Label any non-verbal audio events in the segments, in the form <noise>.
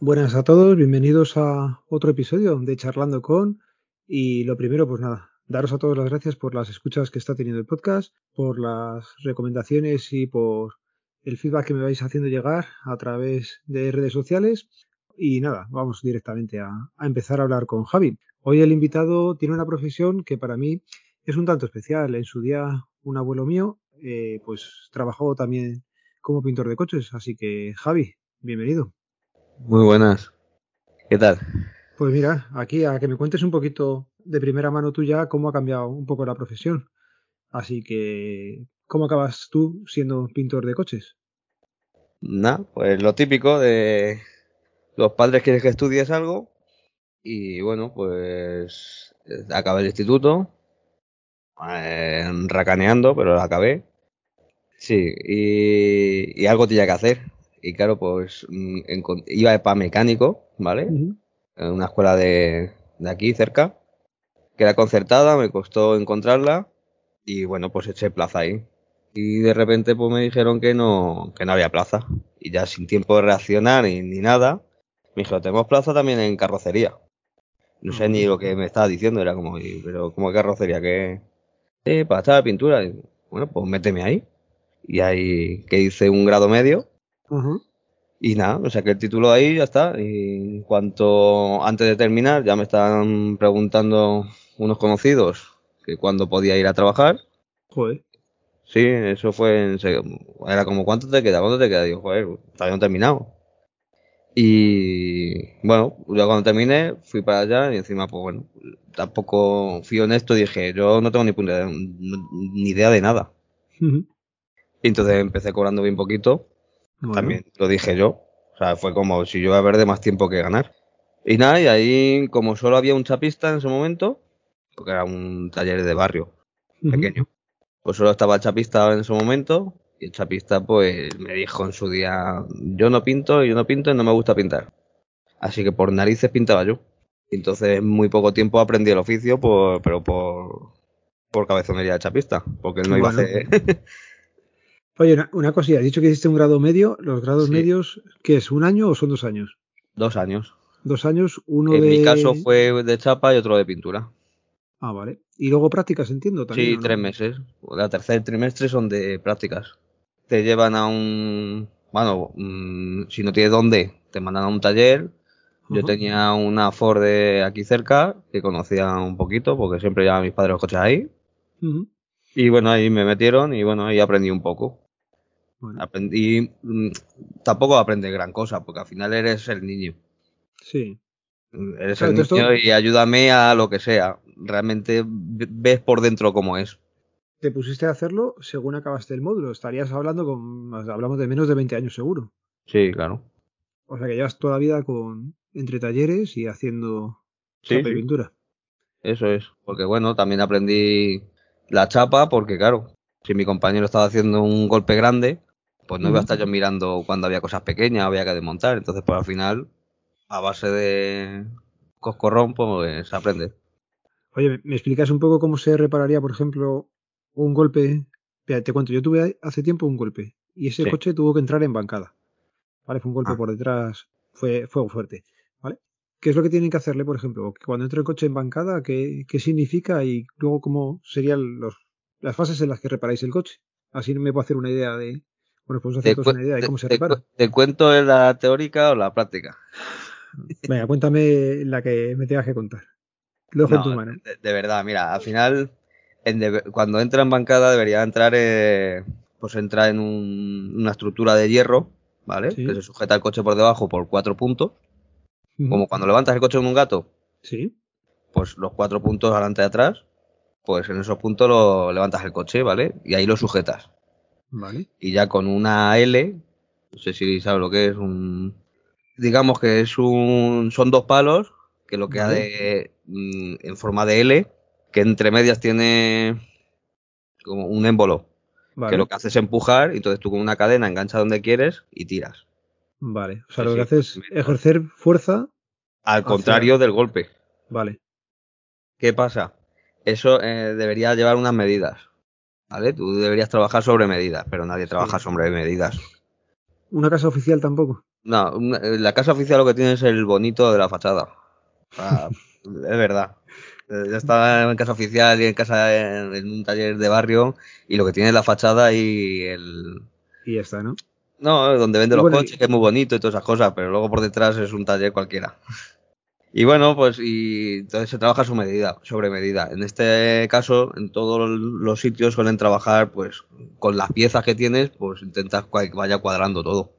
Buenas a todos, bienvenidos a otro episodio de Charlando con. Y lo primero, pues nada, daros a todos las gracias por las escuchas que está teniendo el podcast, por las recomendaciones y por el feedback que me vais haciendo llegar a través de redes sociales. Y nada, vamos directamente a, empezar a hablar con Javi. Hoy el invitado tiene una profesión que para mí es un tanto especial. En su día, un abuelo mío, eh, pues trabajó también como pintor de coches. Así que, Javi, bienvenido. Muy buenas. ¿Qué tal? Pues mira, aquí a que me cuentes un poquito de primera mano tuya cómo ha cambiado un poco la profesión. Así que, ¿cómo acabas tú siendo pintor de coches? Nada, pues lo típico de los padres quieren que estudies algo y bueno, pues acabé el instituto, eh, racaneando, pero lo acabé. Sí, y algo tenía que hacer. Y claro, pues mm, iba para mecánico, ¿vale? En una escuela de, de aquí cerca, que era concertada, me costó encontrarla y bueno, pues eché plaza ahí. Y de repente pues me dijeron que no, que no había plaza. Y ya sin tiempo de reaccionar ni, ni nada, me dijeron, tenemos plaza también en carrocería. No sé ni lo que me estaba diciendo, era como, pero como carrocería, que para estar pintura. bueno, pues méteme ahí. Y ahí que hice un grado medio y nada, o sea que el título ahí ya está. Y en cuanto antes de terminar, ya me están preguntando unos conocidos que cuándo podía ir a trabajar. Joder. Sí, eso fue en. Era como, ¿cuánto te queda? ¿Cuánto te queda? Digo, joder, todavía no terminado. Y bueno, ya cuando terminé, fui para allá y encima, pues bueno, tampoco fui honesto y dije, yo no tengo ni, ni idea de nada. Y entonces empecé cobrando bien poquito también lo dije yo. O sea, fue como si yo iba a perder más tiempo que ganar. Y nada, y ahí, como solo había un chapista en ese momento, porque era un taller de barrio pequeño, pues solo estaba el chapista en ese momento, y el chapista, pues, me dijo en su día: Yo no pinto, yo no pinto y no me gusta pintar. Así que por narices pintaba yo. Entonces, en muy poco tiempo aprendí el oficio, pero por, por cabezonería de chapista, porque él no iba a hacer. <laughs> Oye, una, cosilla, has dicho que hiciste un grado medio. ¿Los grados medios, qué es? ¿Un año o son dos años? Dos años. Dos años, uno de. En mi caso fue de chapa y otro de pintura. Ah, vale. Y luego prácticas, entiendo también. Sí, tres meses. La tercer trimestre son de prácticas. Te llevan a un. Bueno, mm, si no tienes dónde, te mandan a un taller. Yo tenía una Ford de aquí cerca que conocía un poquito porque siempre llevaban mis padres los coches ahí. Y bueno, ahí me metieron y bueno, ahí aprendí un poco. Aprendí, mm, tampoco aprende gran cosa, porque al final eres el niño. Sí. Eres el niño y ayúdame a lo que sea. Realmente ves por dentro cómo es. Te pusiste a hacerlo según acabaste el módulo. Estarías hablando con. Hablamos de menos de 20 años seguro. Sí, claro. O sea que llevas toda la vida con entre talleres y haciendo sí, pintura. Eso es. Porque bueno, también aprendí la chapa, porque claro, si mi compañero estaba haciendo un golpe grande, pues no iba a estar yo mirando cuando había cosas pequeñas, había que desmontar. Entonces, pues al final, a base de coscorrón, pues se aprende. Oye, ¿me explicas un poco cómo se repararía, por ejemplo, un golpe? te cuento, yo tuve hace tiempo un golpe y ese coche tuvo que entrar en bancada. ¿Vale? Fue un golpe ah. por detrás, fue fuego fuerte. ¿Vale? ¿Qué es lo que tienen que hacerle, por ejemplo? Cuando entra el coche en bancada, ¿qué, qué significa y luego cómo serían los, las fases en las que reparáis el coche? Así me puedo hacer una idea de, bueno, pues una idea de cómo se repara. ¿Te cuento la teórica o la práctica? Venga, cuéntame la que me tengas que contar. Lo dejo en tu mano. De, verdad, mira, al final, cuando entra en bancada debería entrar, eh, pues entrar en una estructura de hierro, ¿vale? Que se sujeta el coche por debajo por cuatro puntos. Como cuando levantas el coche con un gato. Sí. Pues los cuatro puntos adelante y atrás, pues en esos puntos lo levantas el coche, ¿vale? Y ahí lo sujetas. Y ya con una L, no sé si sabes lo que es un. Digamos que es un. Son dos palos, que lo que ha de. Mm, en forma de L, que entre medias tiene. como un émbolo, Vale. que lo que hace es empujar, y entonces tú con una cadena enganchas donde quieres y tiras. Vale. O sea, Sí, lo que sí, hace es ejercer fuerza. Al Hacia- contrario del golpe. Vale. ¿Qué pasa? Eso eh, debería llevar unas medidas. ¿Vale? Tú deberías trabajar sobre medidas, pero nadie trabaja Sí. sobre medidas. Una casa oficial tampoco. No, una- eh, la casa oficial lo que tiene es el bonito de la fachada. <laughs> Es verdad. Eh, Ya está en casa oficial y en casa en, en un taller de barrio y lo que tiene es la fachada y el... Y ya está, ¿no? No, donde vende los bueno, coches, y- que es muy bonito y todas esas cosas, pero luego por detrás es un taller cualquiera. Y bueno, pues y entonces se trabaja su medida, sobre medida. En este caso, en todos los sitios suelen trabajar, pues, con las piezas que tienes, pues intentas que vaya cuadrando todo.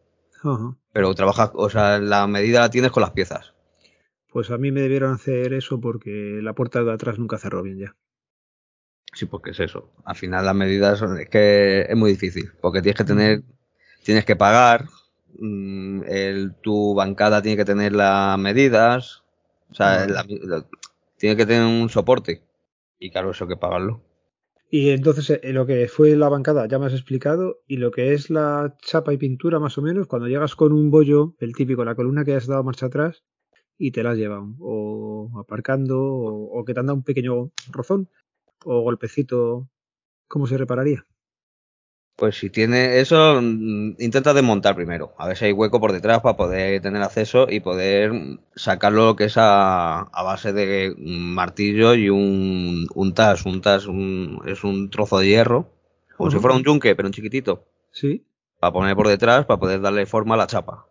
Pero trabajas, o sea, la medida la tienes con las piezas. Pues a mí me debieron hacer eso porque la puerta de atrás nunca cerró bien ya. Sí, porque es eso. Al final las medidas son- es que es muy difícil, porque tienes que tener, tienes que pagar, mm, el, tu bancada tiene que tener las medidas, o sea, Vale. la- la- tiene que tener un soporte. Y claro, eso hay que pagarlo. Y entonces eh, lo que fue la bancada ya me has explicado y lo que es la chapa y pintura más o menos, cuando llegas con un bollo, el típico, la columna que has dado marcha atrás y te la has llevado o aparcando o, o que te han dado un pequeño rozón o golpecito, ¿cómo se repararía? Pues si tiene eso, mm, intenta desmontar primero, a ver si hay hueco por detrás para poder tener acceso y poder sacarlo lo que es a, a base de un martillo y un, un tas. Un tas un- es un trozo de hierro, como si fuera un yunque, pero un chiquitito, Sí, para poner por detrás para poder darle forma a la chapa.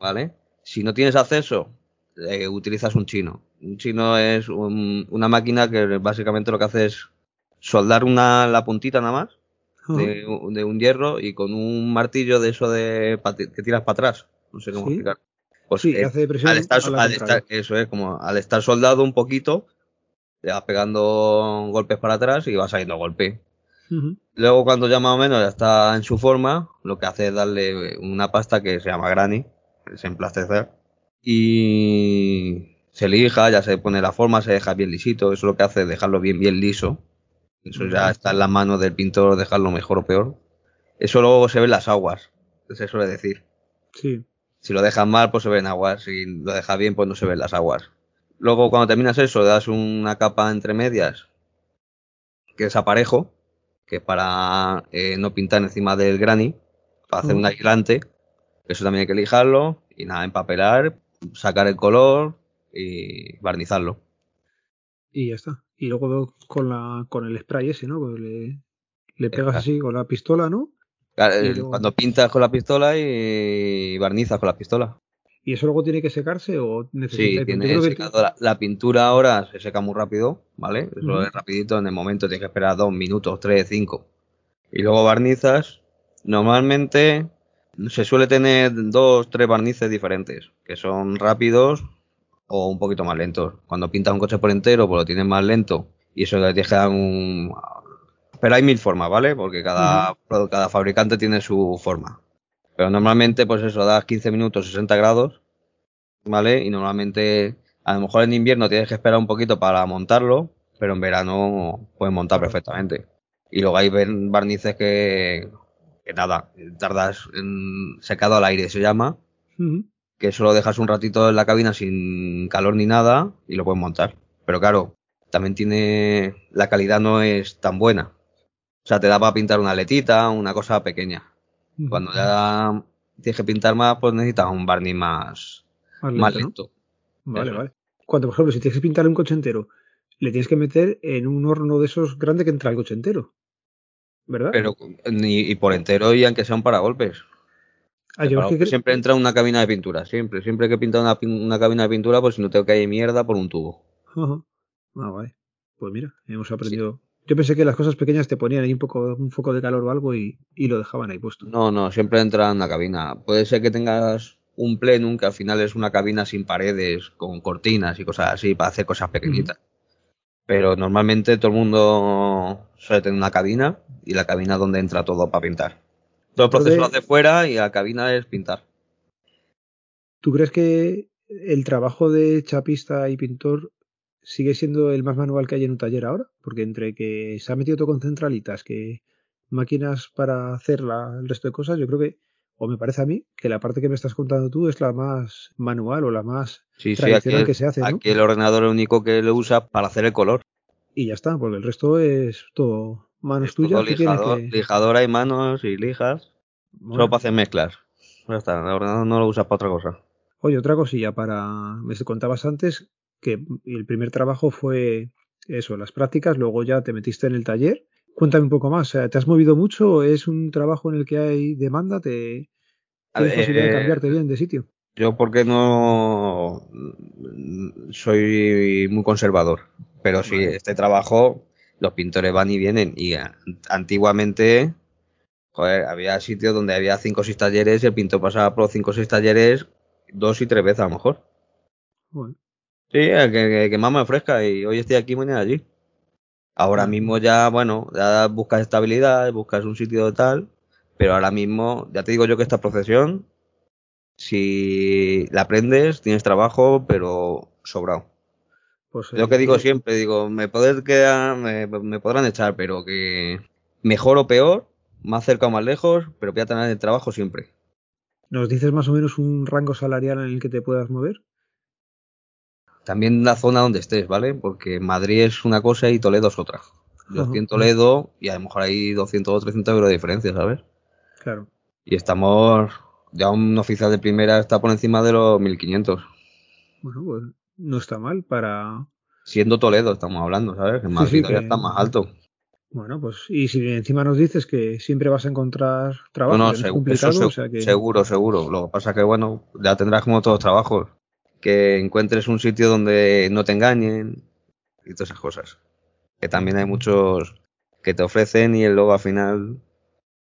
¿Vale? Si no tienes acceso, eh, utilizas un chino. Un chino es un- una máquina que básicamente lo que hace es soldar una, la puntita nada más De, un- de un hierro y con un martillo de eso de que tiras para atrás. No sé cómo Sí. explicar. Pues sí, hace presión al estar, a al eso es como al estar soldado un poquito, te vas pegando golpes para atrás y vas saliendo golpe. Ujú. Luego cuando ya más o menos ya está en su forma, lo que hace es darle una pasta que se llama granny, es emplastecer, y se lija, ya se pone la forma, se deja bien lisito, eso lo que hace es dejarlo bien bien liso. Eso ya está en las manos del pintor dejarlo mejor o peor. Eso luego se ve en las aguas, se suele decir. Sí, Si lo dejas mal, pues se ven aguas. Si lo dejas bien, pues no se ven las aguas. Luego, cuando terminas eso, das una capa entre medias, que es aparejo, que es para eh, no pintar encima del granny, para hacer un aislante. Eso también hay que lijarlo, y nada, empapelar, sacar el color y barnizarlo. y ya está. Y luego con la con el spray ese, ¿no? Pues le, le pegas así con la pistola, ¿no? Claro, luego- Cuando pintas con la pistola y barnizas con la pistola. ¿Y eso luego tiene que secarse o necesita? Sí, tiene que- secado. La, la pintura ahora se seca muy rápido, ¿vale? Eso es rapidito, en el momento tienes que esperar dos minutos, tres, cinco. Y luego barnizas. Normalmente se suele tener dos, tres barnices diferentes, que son rápidos o un poquito más lentos. Cuando pintas un coche por entero, pues lo tienes más lento y eso le tienes que dar un... Pero hay mil formas, ¿vale? Porque cada, cada fabricante tiene su forma. Pero normalmente, pues eso, das 15 minutos, 60 grados, ¿vale? Y normalmente, a lo mejor en invierno tienes que esperar un poquito para montarlo, pero en verano puedes montar perfectamente. Y luego hay bar- barnices que, que nada, tardas en secado al aire, se llama. Que solo dejas un ratito en la cabina sin calor ni nada y lo puedes montar. Pero claro, también tiene, la calidad no es tan buena. O sea, te da para pintar una letita, una cosa pequeña. Cuando ya tienes que pintar más, pues necesitas un barniz más, Más más lento, ¿no? Vale, Eso. vale. Cuando, por ejemplo, si tienes que pintar un coche entero, le tienes que meter en un horno de esos grandes que entra el coche entero. ¿Verdad? Pero ni, y por entero y aunque sea un paragolpes. Ah, yo que siempre entra en una cabina de pintura, siempre. Siempre que he pintado una, una cabina de pintura, pues si no tengo que hay mierda por un tubo. Ajá. Ah, vale. Pues mira, hemos aprendido. Yo pensé que las cosas pequeñas te ponían ahí un poco, un foco de calor o algo y, y lo dejaban ahí puesto. No, no, siempre entra en una cabina. Puede ser que tengas un plenum que al final es una cabina sin paredes, con cortinas y cosas así, para hacer cosas pequeñitas. Pero normalmente todo el mundo suele tener una cabina y la cabina es donde entra todo para pintar. Todo el proceso lo hace fuera y la cabina es pintar. ¿Tú crees que el trabajo de chapista y pintor sigue siendo el más manual que hay en un taller ahora, porque entre que se ha metido todo con centralitas, que máquinas para hacer la, el resto de cosas, yo creo que, o me parece a mí, que la parte que me estás contando tú es la más manual o la más Sí, sí, tradicional aquí, que se hace, ¿no? aquí el ordenador es el único que lo usa para hacer el color. Y ya está, porque el resto es todo manos tuyas lijador, que... lijadora y manos y lijas. Bueno, Solo para hacer mezclas. Ya está, el ordenador no lo usa para otra cosa. Oye, otra cosilla para. Me contabas antes que el primer trabajo fue eso, las prácticas, luego ya te metiste en el taller. Cuéntame un poco más, ¿te has movido mucho? ¿Es un trabajo en el que hay demanda? ¿Te tienes posibilidad de eh, cambiarte bien de sitio? Yo porque no soy muy conservador, pero sí, Vale. este trabajo, los pintores van y vienen y antiguamente, joder, había sitios donde había cinco o seis talleres y el pintor pasaba por cinco o seis talleres dos y tres veces a lo mejor. Bueno, Sí, el que, que, que más me ofrezca y hoy estoy aquí, mañana allí. Ahora mismo ya, bueno, ya buscas estabilidad, buscas un sitio tal, pero ahora mismo, ya te digo yo que esta profesión, si la aprendes, tienes trabajo, pero sobrado. Pues Lo eh, que digo siempre, digo, me poder quedar, me, me podrán echar, pero que mejor o peor, más cerca o más lejos, pero voy a tener el trabajo siempre. ¿Nos dices más o menos un rango salarial en el que te puedas mover? También la zona donde estés, ¿vale? Porque Madrid es una cosa y Toledo es otra. Yo estoy en. Toledo y a lo mejor hay 200 o 300 euros de diferencia, ¿sabes? Claro. Y estamos, ya un oficial de primera está por encima de los 1500. Bueno, pues no está mal para. Siendo Toledo estamos hablando, ¿sabes? En Madrid sí, que- está más alto. Bueno, pues y si encima nos dices que siempre vas a encontrar trabajo, No, es complicado, se- o sea que seguro, seguro. Lo que pasa es que, bueno, ya tendrás como todos los trabajos. Que encuentres un sitio donde no te engañen y todas esas cosas. Que también hay muchos que te ofrecen y luego al final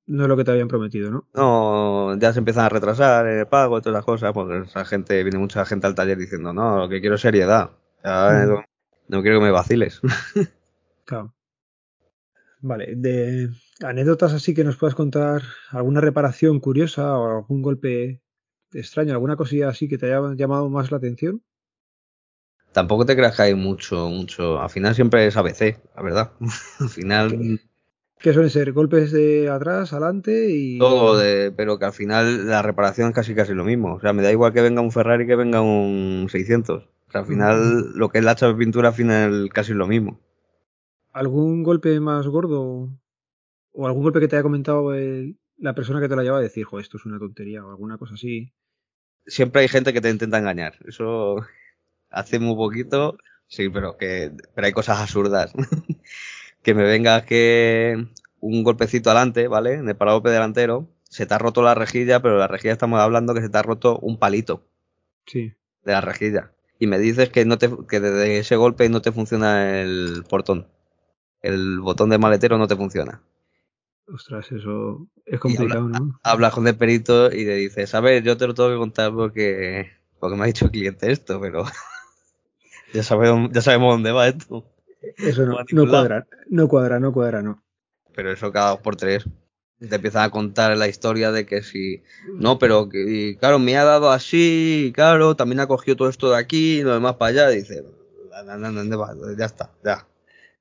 no es lo que te habían prometido, ¿no? No, ya se empiezan a retrasar el pago y todas las cosas, porque esa gente, viene mucha gente al taller diciendo, no, lo que quiero es seriedad. Ya, Mm. no, no quiero que me vaciles. <laughs> Claro. Vale, de anécdotas así que nos puedas contar, alguna reparación curiosa o algún golpe extraño, alguna cosilla así que te haya llamado más la atención. Tampoco te creas que hay mucho, mucho. Al final siempre es ABC, la verdad. <laughs> al final Que suelen ser golpes de atrás, adelante y. todo de, pero que al final la reparación es casi casi lo mismo. O sea, me da igual que venga un Ferrari que venga un 600. O sea, al final lo que es la chapa de pintura al final casi es lo mismo. ¿Algún golpe más gordo? ¿O algún golpe que te haya comentado el- la persona que te la lleva a decir, jo, esto es una tontería o alguna cosa así? siempre hay gente que te intenta engañar. Eso <laughs> hace muy poquito, sí, pero que pero hay cosas absurdas. <laughs> que me vengas que un golpecito adelante, ¿vale? En el paragolpe delantero, se te ha roto la rejilla, pero la rejilla estamos hablando que se te ha roto un palito Sí. de la rejilla. Y me dices que no te que desde ese golpe no te funciona el portón. El botón de maletero no te funciona. Ostras, eso es complicado, ¿no? Hablas con el perito y le dices, a ver, yo te lo tengo que contar porque, porque me ha dicho el cliente esto, pero <laughs> ya, sabemos, ya sabemos dónde va esto. Eso no, no cuadra, no cuadra, no cuadra, no. Pero eso cada dos por tres. Te empiezan a contar la historia de que si, no, pero que, y claro, me ha dado así, y claro, también ha cogido todo esto de aquí y lo demás para allá. Dice, "Na, na, na, ¿dónde va? ya está, ya.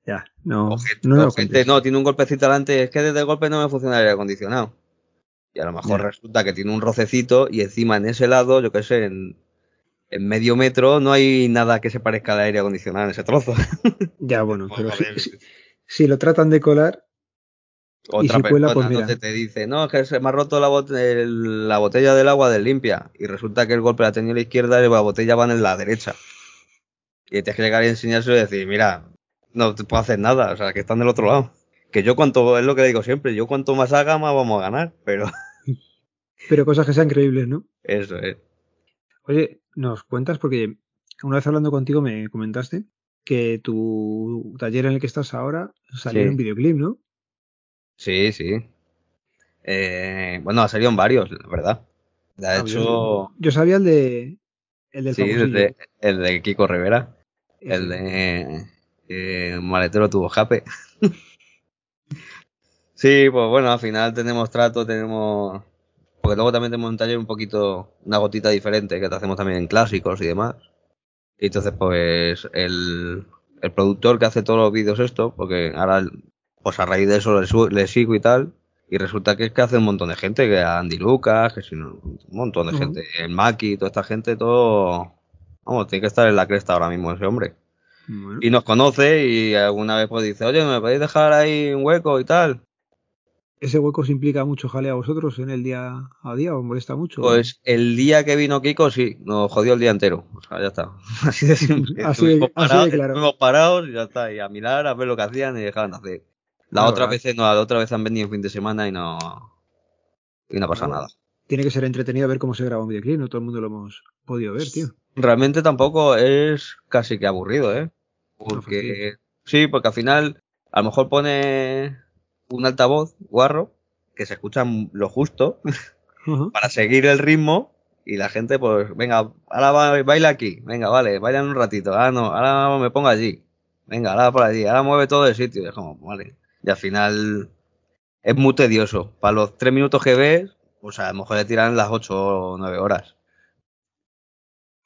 Ya, no, O gente, no me o lo gente, cuentes. no, tiene un golpecito delante, es que desde el golpe no me funciona el aire acondicionado. Y a lo mejor Ya. resulta que tiene un rocecito y encima en ese lado, yo qué sé, en, en medio metro no hay nada que se parezca al aire acondicionado en ese trozo. <laughs> Ya, bueno, pero si, si- si lo tratan de colar, Otra si cuela, persona pues mira. entonces te dice, no, es que se me ha roto la, bot- el- la botella del agua del limpia. Y resulta que el golpe la tenía a la izquierda y la botella va en la derecha. Y tienes que llegar y enseñárselo y decir, mira, no te puedo hacer nada, o sea, que están del otro lado. Que yo cuanto, es lo que digo siempre, yo cuanto más haga, más vamos a ganar, pero <laughs> pero cosas que sean creíbles, ¿no? eso es. Oye, nos cuentas, porque una vez hablando contigo me comentaste que tu taller en el que estás ahora salió Sí. en un videoclip, ¿no? Sí, sí. Eh, bueno, ha salido en varios, la verdad. De Ah, hecho, yo, yo sabía el de el del sí, el de, el de Kiko Rivera. El de eh, Maletero tuvo jape. <laughs> sí, pues bueno, al final tenemos trato, tenemos. Porque luego también tenemos un taller un poquito, una gotita diferente que te hacemos también en clásicos y demás. Y entonces, pues, el, el productor que hace todos los vídeos esto, porque ahora, pues a raíz de eso le, le sigo y tal, y resulta que es que hace un montón de gente, que Andy Lucas, que si no, un montón de gente, el Maki, toda esta gente, todo, vamos, tiene que estar en la cresta ahora mismo ese hombre. Y nos conoce y alguna vez pues dice, oye, ¿me podéis dejar ahí un hueco y tal? ¿Ese hueco os implica mucho jale a vosotros en el día a día? ¿Os molesta mucho? Pues el día que vino Kiko, sí, nos jodió el día entero. O sea, ya está. <laughs> Así de simple. <laughs> Así de- Estuvimos así de parados, claro. estuvimos parados y ya está. Y a mirar, a ver lo que hacían y dejaban de hacer. La Claro, otra ¿verdad? vez no, la otra vez han venido en fin de semana y no. Y no pasa Claro. nada. Tiene que ser entretenido ver cómo se graba un videoclip, no todo el mundo lo hemos podido ver, tío. Realmente tampoco es casi que aburrido, ¿eh? fastidies. Porque. Sí, porque al final, a lo mejor pone un altavoz guarro que se escucha lo justo <laughs> para seguir el ritmo y la gente pues venga, ahora ba- baila aquí, venga, vale, bailan un ratito, ahora no, ahora me pongo allí, venga, ahora por allí, ahora mueve todo el sitio, y es como, vale, y al final es muy tedioso, para los tres minutos que ves, pues a lo mejor le tiran las ocho o nueve horas.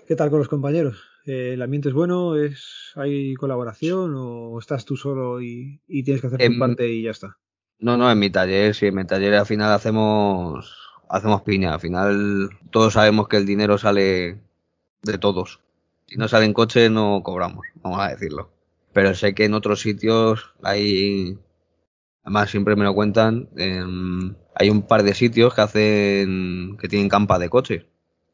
¿Qué tal con los compañeros? Eh, ¿El ambiente es bueno? ¿Es, ¿Hay colaboración o estás tú solo y, y tienes que hacer tu Em, parte y ya está? No, no, en mi taller, sí, en mi taller al final hacemos, hacemos piña, al final todos sabemos que el dinero sale de todos. Si no sale en coche no cobramos, vamos a decirlo. Pero sé que en otros sitios hay, además siempre me lo cuentan, em, hay un par de sitios que hacen, que tienen campas de coches.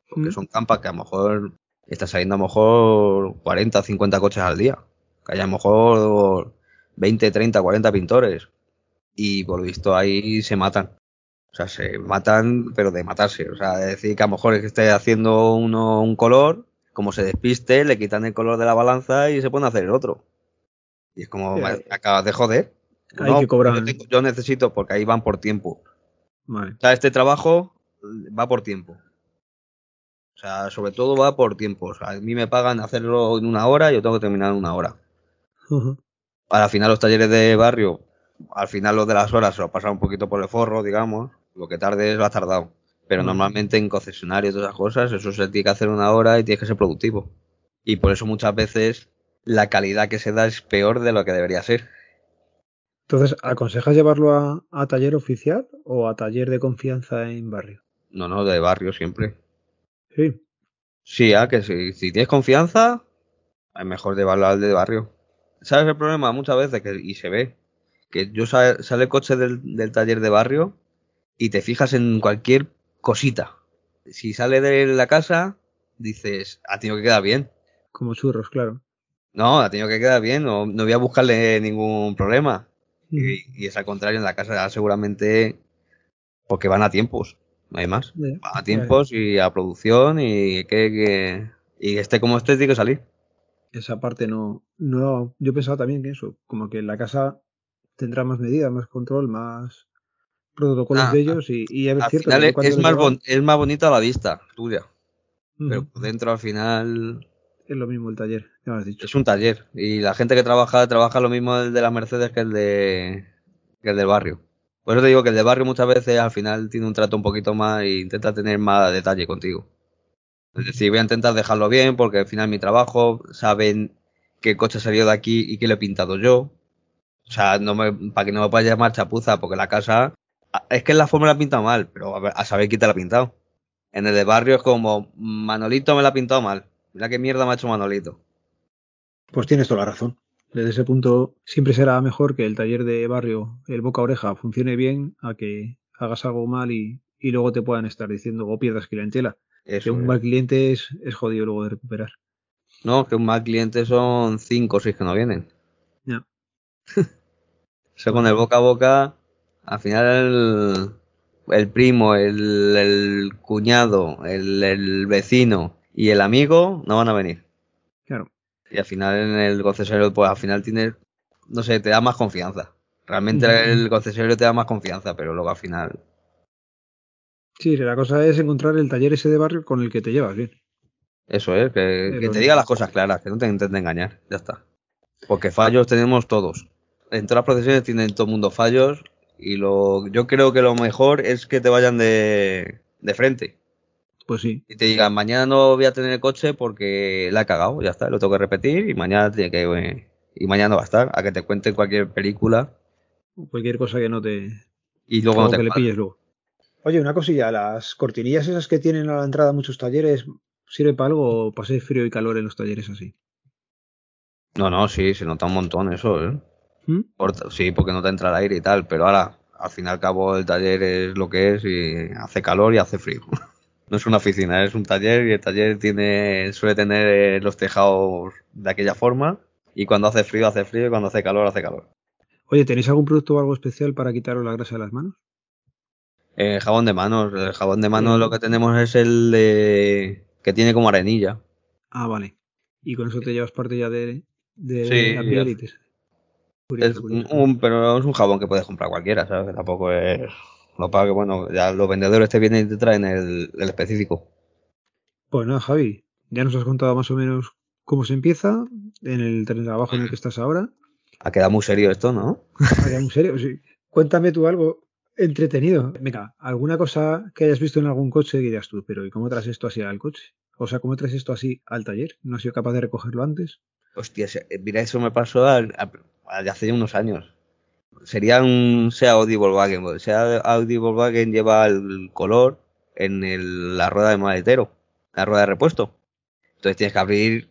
Porque Mm. son campas que a lo mejor está saliendo a lo mejor 40, 50 coches al día. Que hay a lo mejor 20, 30, 40 pintores. Y por lo visto ahí se matan. O sea, se matan, pero de matarse. O sea, de decir que a lo mejor es que esté haciendo uno un color, como se despiste, le quitan el color de la balanza y se pone a hacer el otro. Y es como, me hay- acabas de joder. hay que cobrar. Yo, tengo- yo necesito, porque ahí van por tiempo. Vale. O sea, este trabajo va por tiempo. O sea, sobre todo va por tiempo. O sea, a mí me pagan hacerlo en una hora y yo tengo que terminar en una hora. Ajá. Al final los talleres de barrio, al final los de las horas se lo pasan un poquito por el forro, digamos. Lo que tarde es lo has tardado. Pero Ujú. normalmente en concesionarios y todas esas cosas, eso se tiene que hacer una hora y tienes que ser productivo. Y por eso muchas veces la calidad que se da es peor de lo que debería ser. Entonces, ¿aconsejas llevarlo a, a taller oficial o a taller de confianza en barrio? No, no, de barrio siempre. Sí. Sí, ah, que si, si tienes confianza, es mejor llevarlo al de barrio. ¿Sabes el problema? Muchas veces, que, y se ve, que yo sa- sale el coche del, del taller de barrio y te fijas en cualquier cosita. Si sale de la casa, dices, ha tenido que quedar bien. Como churros, claro. No, ha tenido que quedar bien, no, no voy a buscarle ningún problema. Y, y es al contrario, en la casa seguramente porque van a tiempos, no hay más. Van a tiempos y a producción y que, que y esté como esté tiene que salir. Esa parte no, no. Yo pensaba también que eso, como que en la casa tendrá más medidas, más control, más protocolos Ah, de ellos y, y es cierto final que es, más bon- es más bonita a la vista, tuya. Pero dentro al final es lo mismo el taller, ya lo has dicho. es un taller. Y la gente que trabaja, trabaja lo mismo el de la Mercedes que el de que el del barrio. Por eso te digo que el de barrio muchas veces al final tiene un trato un poquito más e intenta tener más detalle contigo. Es decir, voy a intentar dejarlo bien porque al final mi trabajo, saben qué coche salió de aquí y qué le he pintado yo. O sea, no me, para que no me pueda llamar chapuza, porque la casa, es que en la forma la ha pintado mal, pero a, ver, a saber quién te la ha pintado. En el de barrio es como, Manolito me la ha pintado mal. Mira qué mierda me ha hecho Manolito. Pues tienes toda la razón. Desde ese punto siempre será mejor que el taller de barrio, el boca oreja, funcione bien a que hagas algo mal y, y luego te puedan estar diciendo o pierdas clientela. Que Eso un es. mal cliente es, es jodido luego de recuperar. No, que un mal cliente son cinco o seis que no vienen. Ya. <laughs> Eso con el boca a boca, al final el, el primo, el, el cuñado, el, el vecino y el amigo no van a venir. Claro. Y al final en el concesionario, pues al final tienes, no sé, te da más confianza. Realmente el concesionario te da más confianza, pero luego al final, Sí, la cosa es encontrar el taller ese de barrio con el que te llevas bien. eso es, que, que te diga las cosas claras, que no te intenten engañar, ya está. Porque fallos tenemos todos. En todas las profesiones tienen todo el mundo fallos y lo, yo creo que lo mejor es que te vayan de, de frente. Pues sí. Y te digan, mañana no voy a tener el coche porque la he cagado, ya está, lo tengo que repetir y mañana tiene que eh, y mañana no va a estar, a que te cuenten cualquier película Cualquier cosa que no te. y luego no te que le pilles luego. Oye, una cosilla, las cortinillas esas que tienen a la entrada muchos talleres, ¿sirve para algo o paséis frío y calor en los talleres así? No, no, sí, se nota un montón eso, ¿eh? ¿Mm? Por- sí, porque no te entra el aire y tal, pero ahora, al fin y al cabo, el taller es lo que es y hace calor y hace frío. <laughs> No es una oficina, es un taller y el taller tiene, suele tener eh, los tejados de aquella forma y cuando hace frío hace frío y cuando hace calor hace calor. Oye, ¿tenéis algún producto o algo especial para quitaros la grasa de las manos? Eh, jabón de manos, el jabón de manos lo que tenemos es el de que tiene como arenilla. Ah, vale. Y con eso te llevas parte ya de, de Sí, la piel y te... Curioso, Es curioso. un, pero es un jabón que puedes comprar cualquiera, ¿sabes? Que tampoco es... Lo paga que, bueno, ya los vendedores te vienen y te traen el, el específico. Pues nada, Javi, ya nos has contado más o menos cómo se empieza en el trabajo en el que estás ahora. Ha quedado muy serio esto, ¿no? Ah, ya, muy serio, sí. Cuéntame tú algo entretenido. Venga, alguna cosa que hayas visto en algún coche que digas tú, pero ¿y cómo traes esto así al coche? O sea, ¿cómo traes esto así al taller? ¿No has sido capaz de recogerlo antes? Hostia, mira, eso me pasó al- de hace unos años. Sería un Sea Audi Volkswagen. porque El Sea Audi Volkswagen lleva el color en el- la rueda de maletero, la rueda de repuesto. Entonces tienes que abrir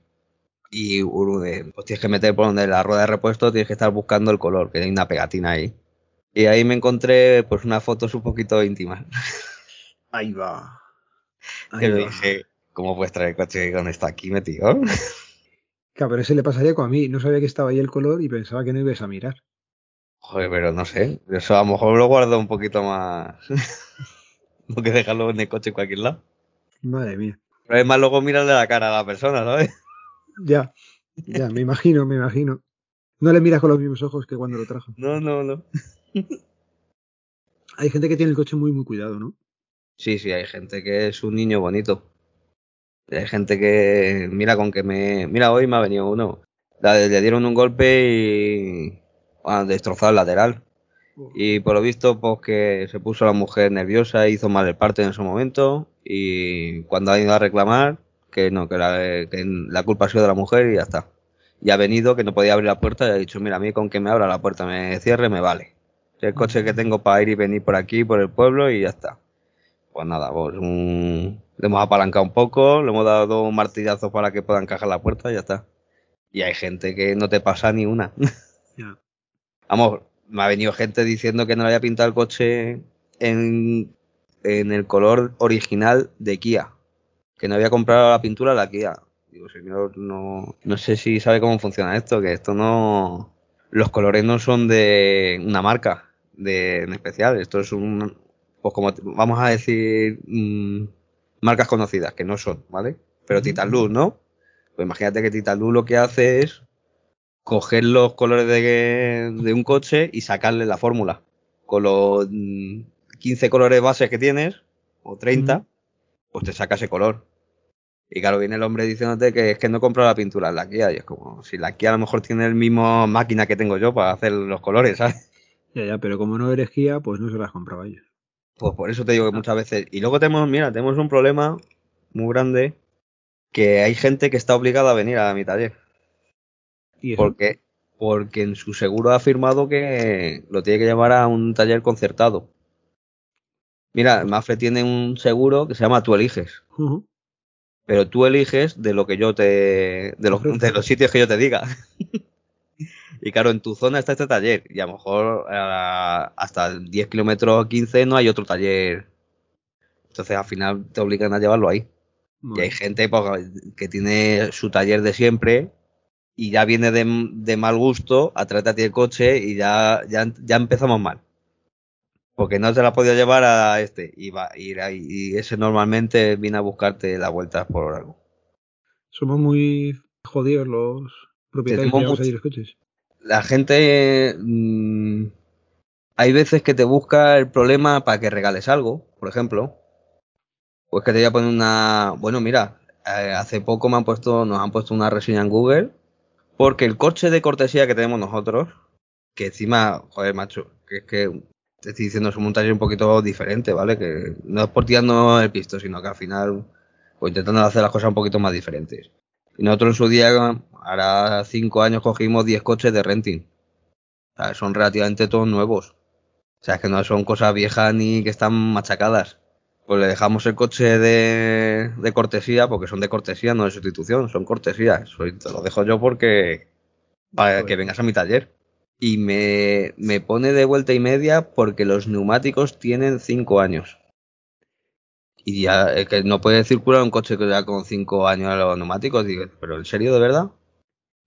y uh, pues tienes que meter por donde la rueda de repuesto, tienes que estar buscando el color, que hay una pegatina ahí. Y ahí me encontré pues unas fotos un poquito íntimas. Ahí va. Que le dije, ¿cómo puedes traer el coche con esto aquí metido? Claro, pero ese le pasaría con a mí. No sabía que estaba ahí el color y pensaba que no ibas a mirar. Joder, pero no sé. Eso a lo mejor lo guardo un poquito más. <laughs> no que dejarlo en el coche en cualquier lado. Madre mía. Pero es más luego mirarle la cara a la persona, ¿sabes? <laughs> Ya, ya, me imagino, me imagino. No le miras con los mismos ojos que cuando lo trajo. No, no, no. <laughs> Hay gente que tiene el coche muy, muy cuidado, ¿no? Sí, sí, hay gente que es un niño bonito. Hay gente que, mira, con que me. Mira, hoy me ha venido uno. Le, le dieron un golpe y. Han destrozado el lateral. Y por lo visto, pues que se puso la mujer nerviosa, hizo mal el parte en su momento. Y cuando ha ido a reclamar, que no, que la, que la culpa ha sido de la mujer y ya está. Y ha venido, que no podía abrir la puerta y ha dicho: Mira, a mí con que me abra la puerta, me cierre, me vale. El coche que tengo para ir y venir por aquí, por el pueblo y ya está. Pues nada, pues un- le hemos apalancado un poco, le hemos dado dos martillazos para que pueda encajar la puerta y ya está. Y hay gente que no te pasa ni una. Ya. Vamos, me ha venido gente diciendo que no le había pintado el coche en, en el color original de Kia. Que no había comprado la pintura de la Kia. Digo, señor, no, no sé si sabe cómo funciona esto, que esto no... Los colores no son de una marca de, en especial. Esto es un... Pues como vamos a decir... mm, marcas conocidas, que no son, ¿vale? Pero Ujú. Titan Luz, ¿no? Pues imagínate que Titan Luz lo que hace es coger los colores de, de un coche y sacarle la fórmula. Con los mm, 15 colores bases que tienes, o 30, Ujú. pues te saca ese color. Y claro, viene el hombre diciéndote que es que no compra la pintura en la Kia. Y es como, si la Kia a lo mejor tiene el mismo máquina que tengo yo para hacer los colores, ¿sabes? Ya, ya, pero como no eres guía, pues no se las compraba ellos. Pues por eso te digo que muchas veces. Y luego tenemos, mira, tenemos un problema muy grande que hay gente que está obligada a venir a mi taller. ¿Y eso? Porque, porque en su seguro ha afirmado que lo tiene que llevar a un taller concertado. Mira, Mafre tiene un seguro que se llama Tú eliges. Pero tú eliges de lo que yo te. de los, de los sitios que yo te diga. <laughs> y claro, en tu zona está este taller. Y a lo mejor hasta 10 kilómetros 15 no hay otro taller. Entonces al final te obligan a llevarlo ahí. Y hay gente pues, que tiene su taller de siempre y ya viene de, de mal gusto a ti el coche y ya, ya, ya empezamos mal. Porque no te la has podido llevar a este y, va, y, y ese normalmente viene a buscarte la vuelta por algo. Somos muy jodidos los propietarios ahí los coches. La gente... mm, hay veces que te busca el problema para que regales algo, por ejemplo. Pues que te voy a poner una... Bueno, mira, eh, hace poco me han puesto, nos han puesto una reseña en Google porque el coche de cortesía que tenemos nosotros, que encima, joder, macho, que es que te estoy diciendo, es un taller un poquito diferente, ¿vale? Que no es por tirarnos el pisto, sino que al final, pues intentando hacer las cosas un poquito más diferentes. Y nosotros en su día, ahora cinco años, cogimos 10 coches de renting. O sea, son relativamente todos nuevos. O sea, es que no son cosas viejas ni que están machacadas. Pues le dejamos el coche de, de cortesía, porque son de cortesía, no de sustitución, son cortesía. Eso te lo dejo yo porque para que vengas a mi taller. Y me, me pone de vuelta y media porque los neumáticos tienen cinco años. Y ya es que no puede circular un coche que ya con cinco años a los neumáticos. Digo, ¿pero en serio de verdad?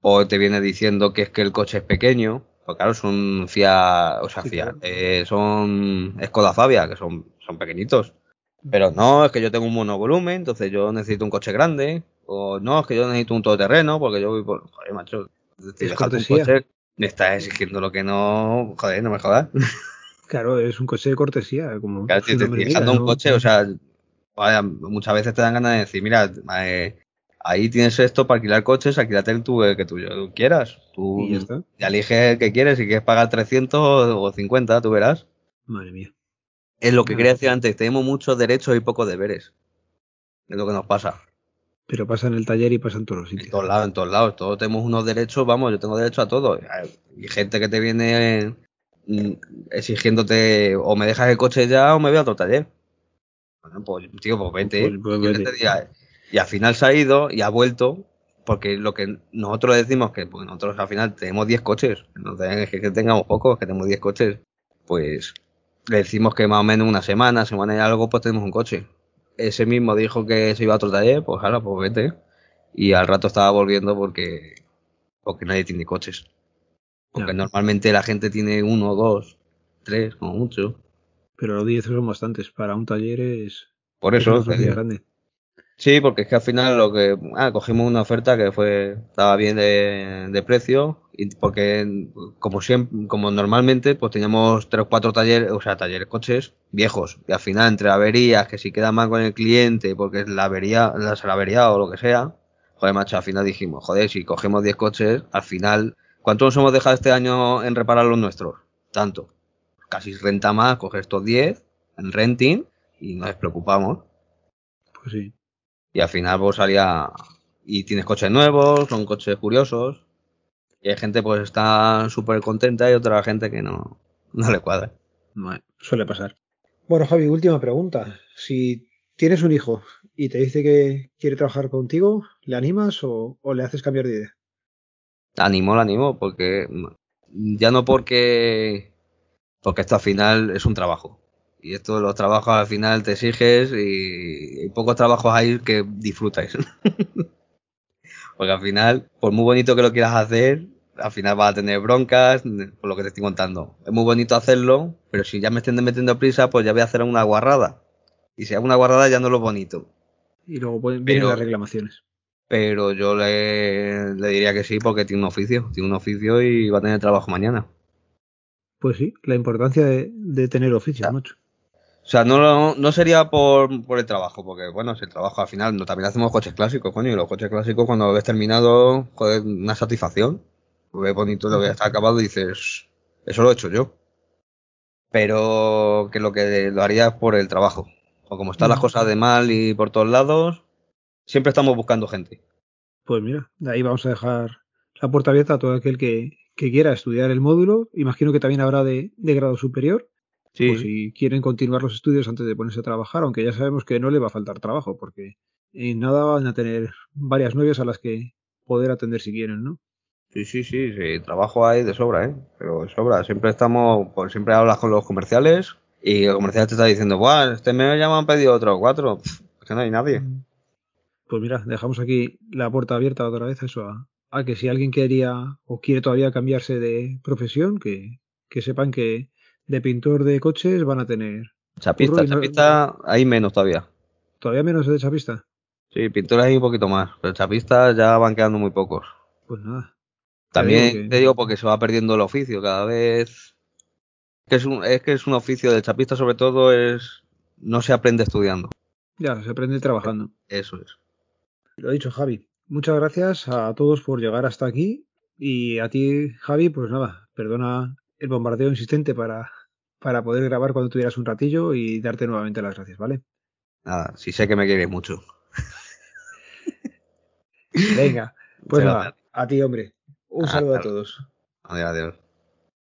O te viene diciendo que es que el coche es pequeño. Pues claro, son Fiat, o sea, Fiat, eh, son Skoda Fabia, que son, son pequeñitos. Pero no, es que yo tengo un monovolumen, entonces yo necesito un coche grande. O no, es que yo necesito un todoterreno, porque yo voy por. Joder, macho. Te Es dejas un coche, me estás exigiendo lo que no. Joder, no me jodas. Claro, es un coche de cortesía, como Claro, te, estoy dejando un ¿no? coche, o sea, vaya, muchas veces te dan ganas de decir, mira, eh, ahí tienes esto para alquilar coches, alquilate el tú, el que tú quieras. Tú Y ya eliges el que quieres, si quieres pagar 300 o 50, tú verás. Madre mía. Es lo que quería decir antes, tenemos muchos derechos y pocos deberes. Es lo que nos pasa. Pero pasa en el taller y pasa en todos los En sitios. todos lados, en todos lados. Todos tenemos unos derechos, vamos, yo tengo derecho a todo. Y gente que te viene mm, exigiéndote o me dejas el coche ya o me voy a otro taller. Bueno, pues tío, pues vete. Pues- pues vete. y al final se ha ido y ha vuelto porque lo que nosotros decimos que pues nosotros al final tenemos 10 coches, no es que, que tengamos pocos, que tenemos 10 coches, pues le decimos que más o menos una semana, semana y algo, pues tenemos un coche. Ese mismo dijo que se iba a otro taller, pues ahora pues vete. Y al rato estaba volviendo porque, porque nadie tiene coches. Porque normalmente la gente tiene uno, dos, tres, como mucho. Pero los 10 son bastantes. Para un taller es, Por es eso, una sociedad digo. grande. Sí, porque es que al final lo que ah, cogimos una oferta que fue estaba bien de, de precio y porque como siempre como normalmente pues teníamos tres o cuatro talleres, o sea, talleres coches viejos y al final entre averías que si queda mal con el cliente porque es la avería, la se la avería o lo que sea, joder macho, al final dijimos, joder, si cogemos 10 coches, al final ¿cuánto nos hemos dejado este año en reparar los nuestros? Tanto. Casi renta más coger estos 10 en renting y nos despreocupamos. Pues sí. Y al final vos salía y tienes coches nuevos, son coches curiosos. Y hay gente pues está súper contenta y otra gente que no, no le cuadra. Suele pasar. Bueno, Javi, última pregunta. Si tienes un hijo y te dice que quiere trabajar contigo, ¿le animas o, o le haces cambiar de idea? Animo, lo animo, porque ya no porque porque esto al final es un trabajo. Y esto los trabajos al final te exiges y, y pocos trabajos hay que disfrutáis. <laughs> porque al final, por muy bonito que lo quieras hacer, al final vas a tener broncas, por lo que te estoy contando. Es muy bonito hacerlo, pero si ya me estén metiendo prisa, pues ya voy a hacer una guarrada. Y si hago una guarrada ya no es lo bonito. Y luego pueden- vienen Pero- las reclamaciones. Pero yo le, le diría que sí porque tiene un oficio, tiene un oficio y va a tener trabajo mañana. Pues sí, la importancia de, de tener oficios, Ya. macho. O sea, no, no sería por, por el trabajo, porque bueno, si el trabajo al final, no, también hacemos coches clásicos, coño, y los coches clásicos cuando lo ves terminado, joder, una satisfacción. Ves bonito, lo ves está acabado y dices, eso lo he hecho yo. Pero que lo que lo haría es por el trabajo. O como están las cosas de mal y por todos lados, siempre estamos buscando gente. Pues mira, de ahí vamos a dejar la puerta abierta a todo aquel que, que quiera estudiar el módulo. Imagino que también habrá de, de grado superior. Sí, Pues si quieren continuar los estudios antes de ponerse a trabajar, aunque ya sabemos que no le va a faltar trabajo, porque en nada van a tener varias novias a las que poder atender si quieren, ¿no? Sí, sí, sí, sí, trabajo hay de sobra, ¿eh? Pero de sobra. Siempre estamos, pues siempre hablas con los comerciales y el comercial te está diciendo, Buah, este mes ya me han pedido otros cuatro. Pff, es que no hay nadie. Pues mira, dejamos aquí la puerta abierta otra vez a eso, a, a que si alguien quería o quiere todavía cambiarse de profesión, que, que sepan que de pintor de coches van a tener Chapista, no- chapista hay menos todavía. todavía menos de chapista. Sí, pintores hay un poquito más, pero chapistas ya van quedando muy pocos. Pues nada. También digo que- te digo porque se va perdiendo el oficio cada vez. Que es, un, es que es un oficio del chapista sobre todo es no se aprende estudiando. Ya, se aprende trabajando. Eso es. Lo dicho, Javi. Muchas gracias a todos por llegar hasta aquí. Y a ti, Javi, pues nada, perdona el bombardeo insistente para para poder grabar cuando tuvieras un ratillo y darte nuevamente las gracias, ¿vale? Nada, sí sé que me quieres mucho. Venga, pues nada, a ti, hombre. Un saludo a todos. Adiós, adiós.